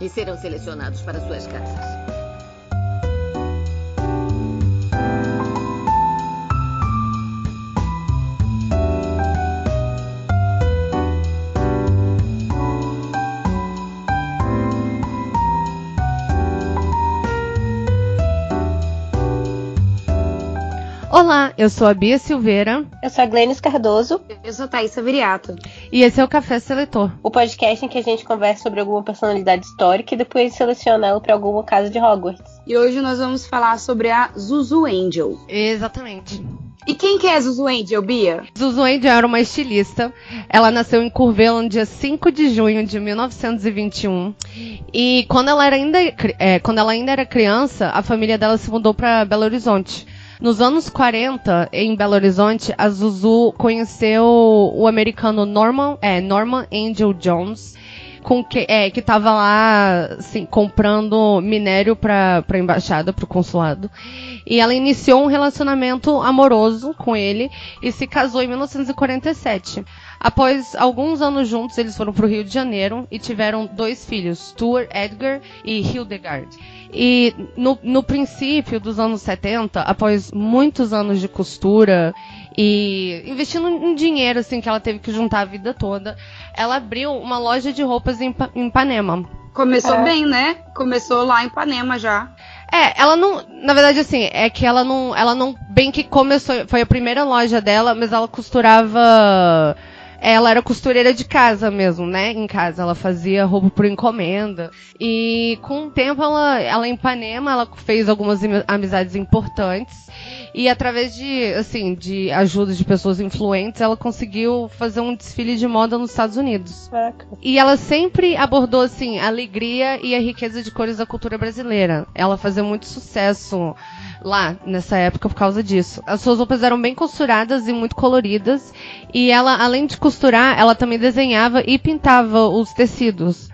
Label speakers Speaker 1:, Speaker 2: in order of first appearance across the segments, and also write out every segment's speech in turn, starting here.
Speaker 1: e serão selecionados para suas casas.
Speaker 2: Olá, eu sou a Bia Silveira.
Speaker 3: Eu sou a Glennis Cardoso.
Speaker 4: Eu sou a Thaisa Viriato.
Speaker 2: E esse é o Café Seletor.
Speaker 3: O podcast em que a gente conversa sobre alguma personalidade histórica e depois seleciona ela para alguma casa de Hogwarts.
Speaker 4: E hoje nós vamos falar sobre a Zuzu Angel.
Speaker 2: Exatamente.
Speaker 4: E quem que é Zuzu Angel, Bia?
Speaker 2: Zuzu Angel era uma estilista. Ela nasceu em Curvelo no dia 5 de junho de 1921. E quando ela, era ainda, é, quando ela ainda era criança, a família dela se mudou para Belo Horizonte. Nos anos 40, em Belo Horizonte, a Zuzu conheceu o americano Norman, é, Norman Angel Jones, com que, é, que tava lá, assim, comprando minério para a embaixada, para o consulado. E ela iniciou um relacionamento amoroso com ele e se casou em 1947. Após alguns anos juntos, eles foram para o Rio de Janeiro e tiveram dois filhos, Stuart Edgar e Hildegard. E no, no princípio dos anos 70, após muitos anos de costura e investindo em dinheiro assim que ela teve que juntar a vida toda, ela abriu uma loja de roupas em, em Ipanema.
Speaker 4: Começou é. bem, né? Começou lá em Ipanema já.
Speaker 2: É, ela não, na verdade assim, é que ela não, ela não bem que começou, foi a primeira loja dela, mas ela costurava ela era costureira de casa mesmo, né? Em casa ela fazia roupa por encomenda. E com o tempo ela, ela em Ipanema, ela fez algumas amizades importantes. E através de, assim, de ajuda de pessoas influentes, ela conseguiu fazer um desfile de moda nos Estados Unidos.
Speaker 3: Caraca.
Speaker 2: E ela sempre abordou, assim, a alegria e a riqueza de cores da cultura brasileira. Ela fazia muito sucesso lá nessa época por causa disso. As suas roupas eram bem costuradas e muito coloridas. E ela, além de costurar, ela também desenhava e pintava os tecidos.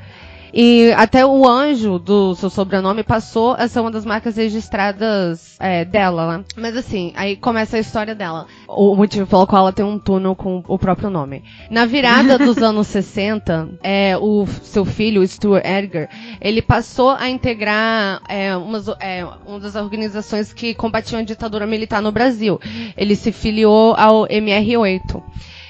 Speaker 2: E até o anjo do seu sobrenome passou a ser uma das marcas registradas é, dela, né? Mas assim, aí começa a história dela. O motivo pelo qual ela tem um túnel com o próprio nome. Na virada dos anos 60, é, o seu filho, Stuart Edgar, ele passou a integrar é, umas, é, uma das organizações que combatiam a ditadura militar no Brasil. Ele se filiou ao MR8.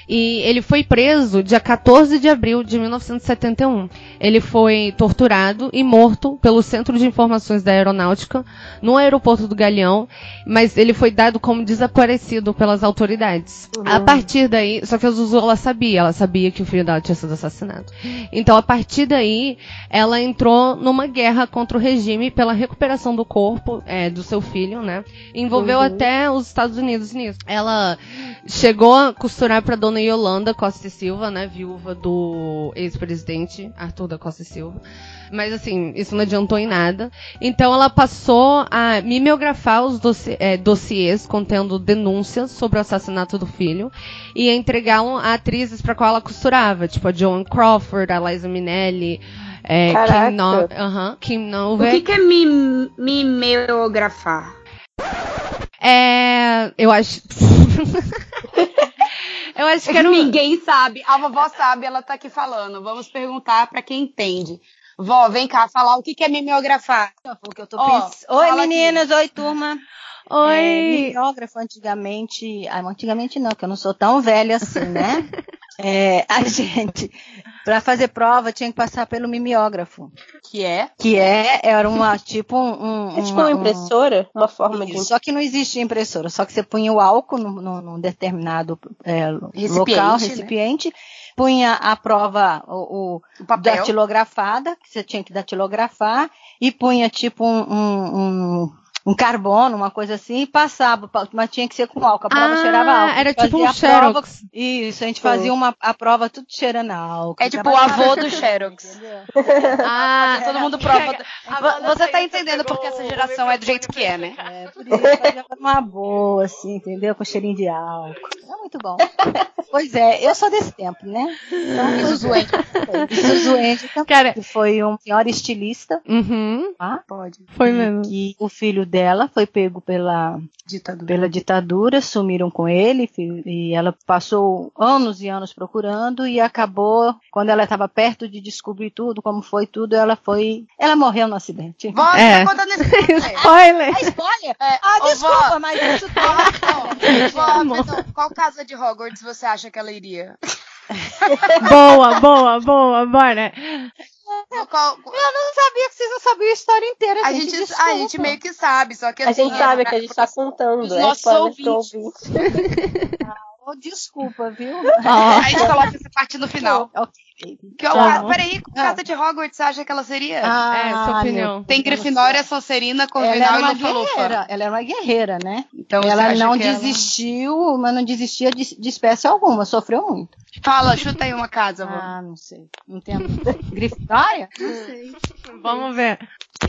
Speaker 2: E ele foi preso dia 14 de abril de 1971. Ele foi torturado e morto pelo Centro de Informações da Aeronáutica no aeroporto do Galeão, mas ele foi dado como desaparecido pelas autoridades. Uhum. A partir daí, só que a Zuzu ela sabia, ela sabia que o filho dela tinha sido assassinado. Então, a partir daí, ela entrou numa guerra contra o regime pela recuperação do corpo é, do seu filho, né? Envolveu uhum. até os Estados Unidos nisso. Ela chegou a costurar para dona Yolanda Costa e Silva, né, viúva do ex-presidente Arthur da Costa e Silva. Mas assim, isso não adiantou em nada. Então ela passou a mimeografar os doci é, dossiês contendo denúncias sobre o assassinato do filho e a entregá-lo a atrizes para qual ela costurava, tipo a Joan Crawford, a Liza Minnelli, é, Kim, no uh -huh, Kim Nove.
Speaker 4: O que, que é mim mimeografar?
Speaker 2: É, eu acho. Eu acho que era
Speaker 4: Ninguém sabe. A vovó sabe, ela tá aqui falando. Vamos perguntar para quem entende. Vó, vem cá falar o que, é mimeografar.
Speaker 3: que eu tô oh, Oi, meninas. Aqui. Oi, turma.
Speaker 2: Oi. É,
Speaker 3: mimeógrafo antigamente. Ah, antigamente não, que eu não sou tão velha assim, né? é, a gente
Speaker 5: Pra fazer prova tinha que passar pelo mimeógrafo.
Speaker 4: Que é?
Speaker 5: Que é, era uma tipo um.
Speaker 3: É tipo uma impressora? Uma forma de.
Speaker 5: Só que não existia impressora, só que você punha o álcool num, num- determinado é,
Speaker 4: Recipiente,
Speaker 5: local,
Speaker 4: né?
Speaker 5: recipiente, punha a prova, o, o
Speaker 4: O papel.
Speaker 5: datilografada, que você tinha que datilografar, e punha tipo um, um, um- um carbono, uma coisa assim, e passava, pa- mas tinha que ser com álcool, a prova
Speaker 2: Ah,
Speaker 5: cheirava álcool.
Speaker 2: era tipo um
Speaker 5: a prova-
Speaker 2: Xerox.
Speaker 5: Isso, a gente fazia uma, a prova tudo cheirando álcool.
Speaker 4: É tipo o avô do Xerox.
Speaker 2: Ah,
Speaker 4: Todo mundo prova. Você tá entendendo porque essa geração é do jeito que é, né?
Speaker 5: É, por isso fazia uma boa, assim, entendeu? Com cheirinho de álcool. É muito bom. pois é, eu sou desse tempo, né? Então,
Speaker 4: E.
Speaker 5: E Zuzuente também,
Speaker 2: Cara,
Speaker 5: que foi um senhor estilista,
Speaker 2: uhum,
Speaker 5: tá? Pode.
Speaker 2: foi mesmo.
Speaker 5: Que o filho dela foi pego pela,
Speaker 4: Ditadura.
Speaker 5: pela ditadura, sumiram com ele, e ela passou anos e anos procurando, e acabou, quando ela estava perto de descobrir tudo, como foi tudo, ela foi. Ela morreu no acidente.
Speaker 4: Vó,
Speaker 2: É.
Speaker 4: tá contando esse
Speaker 2: Spoiler!
Speaker 5: É spoiler?
Speaker 4: É,
Speaker 5: Ah,
Speaker 4: ô,
Speaker 5: desculpa,
Speaker 4: vó,
Speaker 5: mas isso tá.
Speaker 4: Vó, então, qual casa de Hogwarts você acha que ela iria?
Speaker 2: boa, boa, boa, bora.
Speaker 4: Qual-
Speaker 5: Eu não não sabiam a história inteira,
Speaker 4: a,
Speaker 5: gente.
Speaker 4: gente, a gente meio que sabe, só que
Speaker 3: A
Speaker 4: assim,
Speaker 3: gente sabe
Speaker 4: é-
Speaker 3: que a gente tá contando.
Speaker 4: Os
Speaker 3: é
Speaker 4: nossos
Speaker 3: spoiler pro
Speaker 4: ouvintes.
Speaker 3: ouvinte.
Speaker 5: Oh, desculpa, viu?
Speaker 2: Ó,
Speaker 4: A gente coloca essa parte no final.
Speaker 5: Ok.
Speaker 4: Que,
Speaker 2: Tá
Speaker 4: ah, peraí, que casa de Hogwarts você acha que ela seria?
Speaker 5: Ah,
Speaker 2: é, sua opinião.
Speaker 4: Tem Grifinória, Sonserina, Corvinal e Lufa-Lufa.
Speaker 5: ela era uma guerreira, né?
Speaker 4: Então
Speaker 5: ela não
Speaker 4: que ela-
Speaker 5: desistiu, mas não desistia de, de espécie alguma, sofreu muito.
Speaker 4: Fala, chuta aí uma casa, vó.
Speaker 5: Ah, não sei. Não entendo. Grifinória?
Speaker 2: Vamos ver.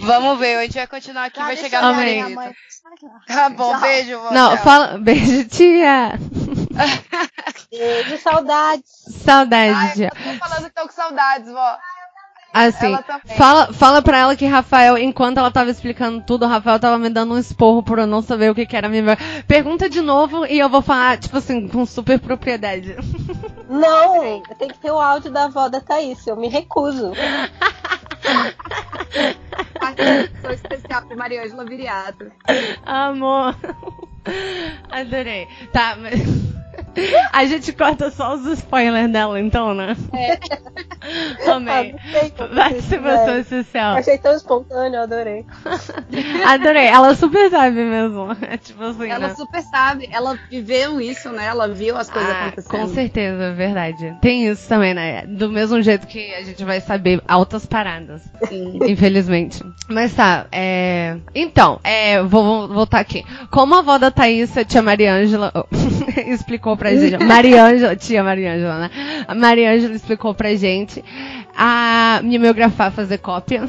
Speaker 4: Vamos ver, a gente vai continuar aqui, vai chegar no
Speaker 2: Amém.
Speaker 4: veredito. Tá bom, beijo, vó.
Speaker 2: Não,
Speaker 4: tchau.
Speaker 2: fala. Beijo, tia.
Speaker 3: Beijo, saudades.
Speaker 2: Saudade,
Speaker 4: Ai, eu tô falando que tô com saudades, vó.
Speaker 2: Assim, fala, fala pra ela que Rafael, enquanto ela tava explicando tudo, o Rafael tava me dando um esporro por eu não saber o que, que era minha. Pergunta de novo e eu vou falar, tipo assim, com super propriedade.
Speaker 3: Não, tem que ter o áudio da avó da Thaís. Eu me recuso.
Speaker 4: Participação especial pra Mariângela Viriato.
Speaker 2: Amor. Adorei. Tá, mas. A gente corta só os spoilers dela, então, né? Amei.
Speaker 3: Ah,
Speaker 2: Participação
Speaker 3: isso,
Speaker 2: especial.
Speaker 3: Achei tão espontâneo, adorei.
Speaker 2: Adorei. Ela super sabe mesmo. É tipo assim,
Speaker 4: Ela
Speaker 2: né?
Speaker 4: super sabe, ela viveu isso, né? Ela viu as coisas
Speaker 2: Ah,
Speaker 4: acontecendo.
Speaker 2: com certeza, verdade. Tem isso também, né? Do mesmo jeito que a gente vai saber altas paradas.
Speaker 4: Sim.
Speaker 2: Infelizmente. Mas tá, é... Então, é, vou vou voltar aqui. Como a avó da Thaís, a tia Mariângela, explicou pra gente. Mariângela, tia Mariângela, né? A Mariângela explicou pra gente a mimeografar, fazer cópia.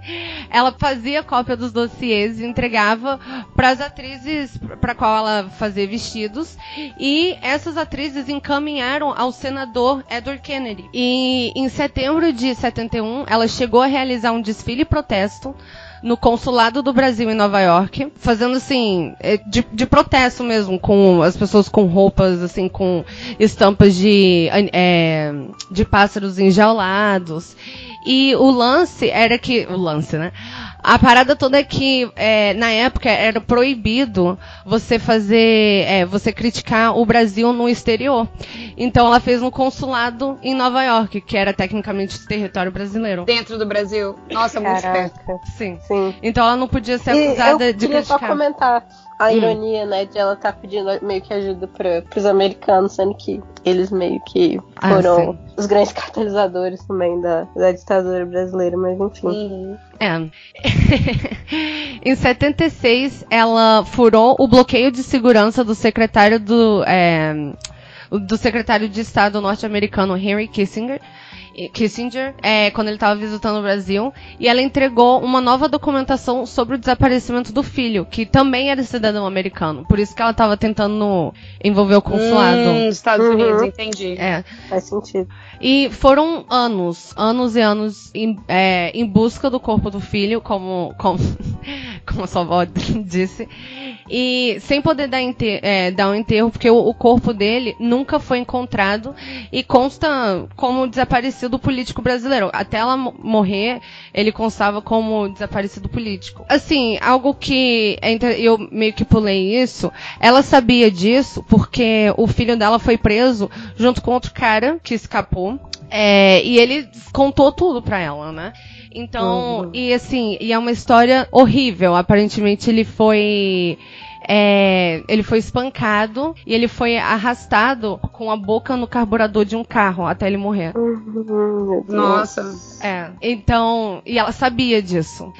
Speaker 2: ela fazia cópia dos dossiês e entregava para as atrizes para qual ela fazia vestidos. E essas atrizes encaminharam ao senador Edward Kennedy. E em setembro de 71, ela chegou a realizar um desfile protesto no consulado do Brasil em Nova York, fazendo assim, é, de, de protesto mesmo, com as pessoas com roupas, assim, com estampas de, é, de pássaros enjaulados. E o lance era que. O lance, né? A parada toda é que é, na época era proibido você fazer. é, você criticar o Brasil no exterior. Então ela fez no consulado em Nova York, que era tecnicamente território brasileiro.
Speaker 4: Dentro do Brasil. Nossa, muito esperto.
Speaker 3: Caraca.
Speaker 2: Sim.
Speaker 3: Sim.
Speaker 2: Então ela não podia ser
Speaker 3: E
Speaker 2: acusada
Speaker 3: eu
Speaker 2: de
Speaker 3: queria só
Speaker 2: criticar.
Speaker 3: comentar a
Speaker 2: Hum.
Speaker 3: ironia, né, de ela estar pedindo meio que ajuda para os americanos, sendo que eles meio que
Speaker 2: Ah,
Speaker 3: foram
Speaker 2: sim.
Speaker 3: os grandes catalisadores também da, da ditadura brasileira, mas enfim.
Speaker 4: Uhum.
Speaker 2: É. em 76, ela furou o bloqueio de segurança do secretário do, é, do secretário de Estado norte-americano Henry Kissinger. Kissinger, é, quando ele estava visitando o Brasil, e ela entregou uma nova documentação sobre o desaparecimento do filho, que também era cidadão americano. Por isso que ela estava tentando envolver o consulado.
Speaker 4: Hum, Estados
Speaker 3: Uhum.
Speaker 4: Unidos, entendi.
Speaker 2: É.
Speaker 3: Faz sentido.
Speaker 2: E foram anos, anos e anos em, é, em busca do corpo do filho, como, como, como a sua avó disse. E sem poder dar, ente- é, dar um enterro, porque o, o corpo dele nunca foi encontrado e consta como desaparecido político brasileiro. Até ela mo- morrer, ele constava como desaparecido político. Assim, algo que é eu meio que pulei isso. Ela sabia disso porque o filho dela foi preso junto com outro cara que escapou. É, e ele contou tudo pra ela, né? Então,
Speaker 3: Uhum.
Speaker 2: e assim, e é uma história horrível. Aparentemente ele foi. é, ele foi espancado e ele foi arrastado com a boca no carburador de um carro até ele morrer.
Speaker 3: Uhum.
Speaker 4: Nossa.
Speaker 2: É. Então, e ela sabia disso.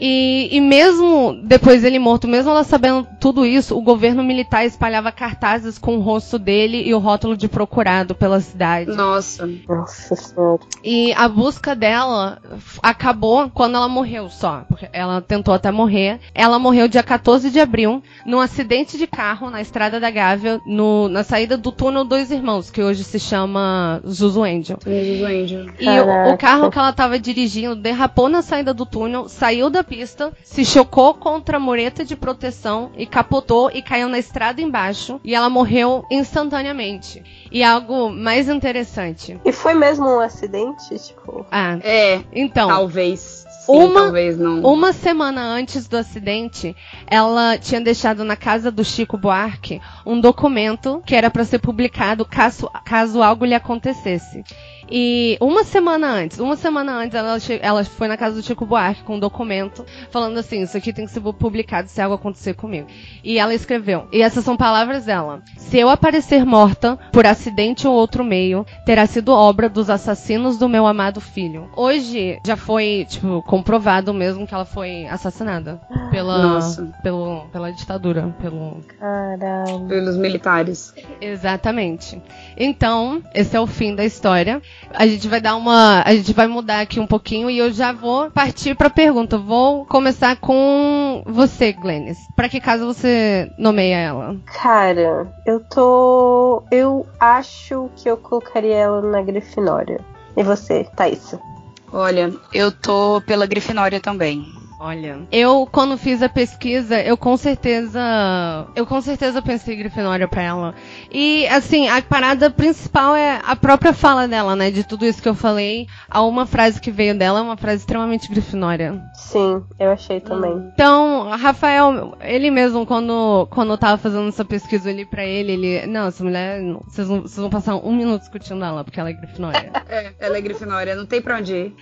Speaker 2: E, e mesmo depois dele morto, mesmo ela sabendo tudo isso, o governo militar espalhava cartazes com o rosto dele e o rótulo de procurado pela cidade.
Speaker 4: Nossa.
Speaker 3: Nossa senhora.
Speaker 2: E a busca dela acabou quando ela morreu só. Porque ela tentou até morrer. Ela morreu dia 14 de abril, num acidente de carro na estrada da Gávea, no- na saída do túnel Dois Irmãos, que hoje se chama Zuzu Angel.
Speaker 4: Jesus Angel.
Speaker 2: E o, o carro que ela tava dirigindo derrapou na saída do túnel, saiu da pista, se chocou contra a mureta de proteção e capotou e caiu na estrada embaixo. E ela morreu instantaneamente. E algo mais interessante.
Speaker 3: E foi mesmo um acidente? Tipo.
Speaker 2: Ah,
Speaker 4: É,
Speaker 2: então.
Speaker 4: talvez. Sim,
Speaker 2: Uma-
Speaker 4: talvez não.
Speaker 2: Uma semana antes do acidente, ela tinha deixado na casa do Chico Buarque um documento que era para ser publicado caso, caso algo lhe acontecesse. E uma semana antes, uma semana antes, ela, ela foi na casa do Chico Buarque com um documento falando assim: Isso aqui tem que ser publicado se algo acontecer comigo. E ela escreveu, e essas são palavras dela: Se eu aparecer morta por acidente ou outro meio, terá sido obra dos assassinos do meu amado filho. Hoje já foi, tipo, comprovado mesmo que ela foi assassinada pela,
Speaker 4: Nossa.
Speaker 2: pelo, pela ditadura, pelo
Speaker 3: Caralho.
Speaker 4: Pelos militares.
Speaker 2: Exatamente. Então, esse é o fim da história. A gente vai dar uma. A gente vai mudar aqui um pouquinho e eu já vou partir pra pergunta. Vou começar com você, Glennis. Pra que caso você nomeia ela?
Speaker 3: Cara, eu tô. Eu acho que eu colocaria ela na Grifinória. E você, Thaís?
Speaker 4: Olha, eu tô pela Grifinória também.
Speaker 2: Olha, eu quando fiz a pesquisa, eu com certeza, eu com certeza pensei Grifinória pra ela. E assim, a parada principal é a própria fala dela, né? De tudo isso que eu falei, a uma frase que veio dela é uma frase extremamente Grifinória.
Speaker 3: Sim, eu achei também.
Speaker 2: Então, Rafael, ele mesmo, quando, quando eu tava fazendo essa pesquisa ali pra ele, ele. Não, essa mulher. não, Vocês vão, vocês vão passar um minuto discutindo ela, porque ela é Grifinória.
Speaker 4: É, ela é Grifinória, não tem pra onde ir.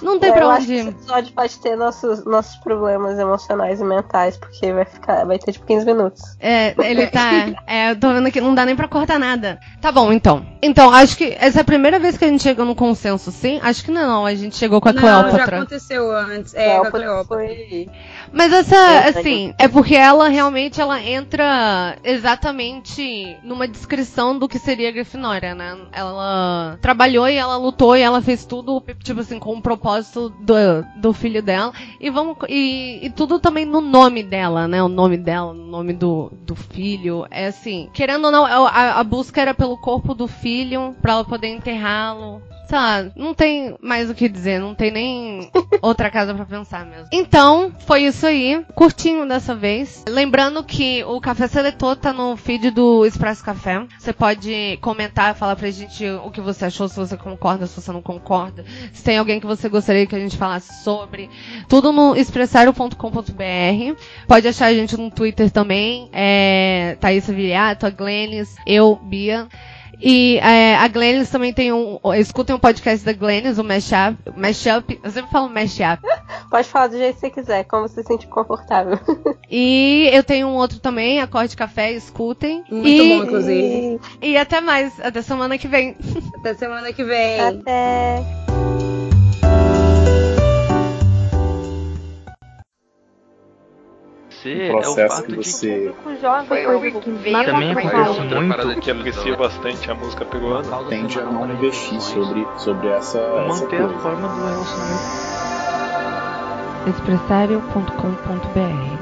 Speaker 2: Não tem
Speaker 3: É,
Speaker 2: pra
Speaker 3: eu
Speaker 2: onde
Speaker 3: que esse episódio pode ter nossos, nossos problemas emocionais e mentais, porque vai ficar, vai ter tipo 15 minutos.
Speaker 2: É, ele tá. É, eu tô vendo aqui, não dá nem pra cortar nada. Tá bom, então. Então, acho que essa é a primeira vez que a gente chegou no consenso, sim? Acho que não, a gente chegou com a
Speaker 4: não, já
Speaker 2: Cleópatra.
Speaker 4: aconteceu antes. É, com a
Speaker 3: Cleópatra
Speaker 4: Cleópatra.
Speaker 3: foi.
Speaker 2: Mas essa,
Speaker 3: É,
Speaker 2: assim, é porque ela realmente ela entra exatamente numa descrição do que seria a Grifinória, né? Ela trabalhou e ela lutou e ela fez tudo, tipo assim, com o propósito do, do filho dela. E vamos e, e tudo também no nome dela, né? O nome dela, o nome do, do filho. É assim, querendo ou não, a, a busca era pelo corpo do filho pra ela poder enterrá-lo. Sei lá, não tem mais o que dizer, não tem nem outra casa pra pensar mesmo. Então, foi isso aí. Curtinho dessa vez. Lembrando que o Café Seletor tá no feed do Expresso Café. Você pode comentar, falar pra gente o que você achou, se você concorda, se você não concorda. Se tem alguém que você gostaria que a gente falasse sobre. Tudo no expressario.com.br. Pode achar a gente no Twitter também. É, Thaís Viriato, a Glennis, eu, Bia. E é, a Glennis também tem um. Escutem um podcast da Glennis, o Mashup. Mashup. Eu sempre falo Mashup.
Speaker 3: Pode falar do jeito que você quiser, como você se sentir confortável.
Speaker 2: E eu tenho um outro também, Acorde Café, escutem.
Speaker 4: Muito
Speaker 2: e,
Speaker 4: bom, inclusive.
Speaker 2: E até mais, até semana que vem.
Speaker 4: Até semana que vem.
Speaker 3: Até.
Speaker 6: O processo que você
Speaker 7: Também acontece muito
Speaker 8: que aprecia bastante a música peruana.
Speaker 6: tende a não investir sobre, sobre essa, essa
Speaker 7: manter a
Speaker 6: coisa.
Speaker 7: forma do relacionamento.
Speaker 2: expressario.com.br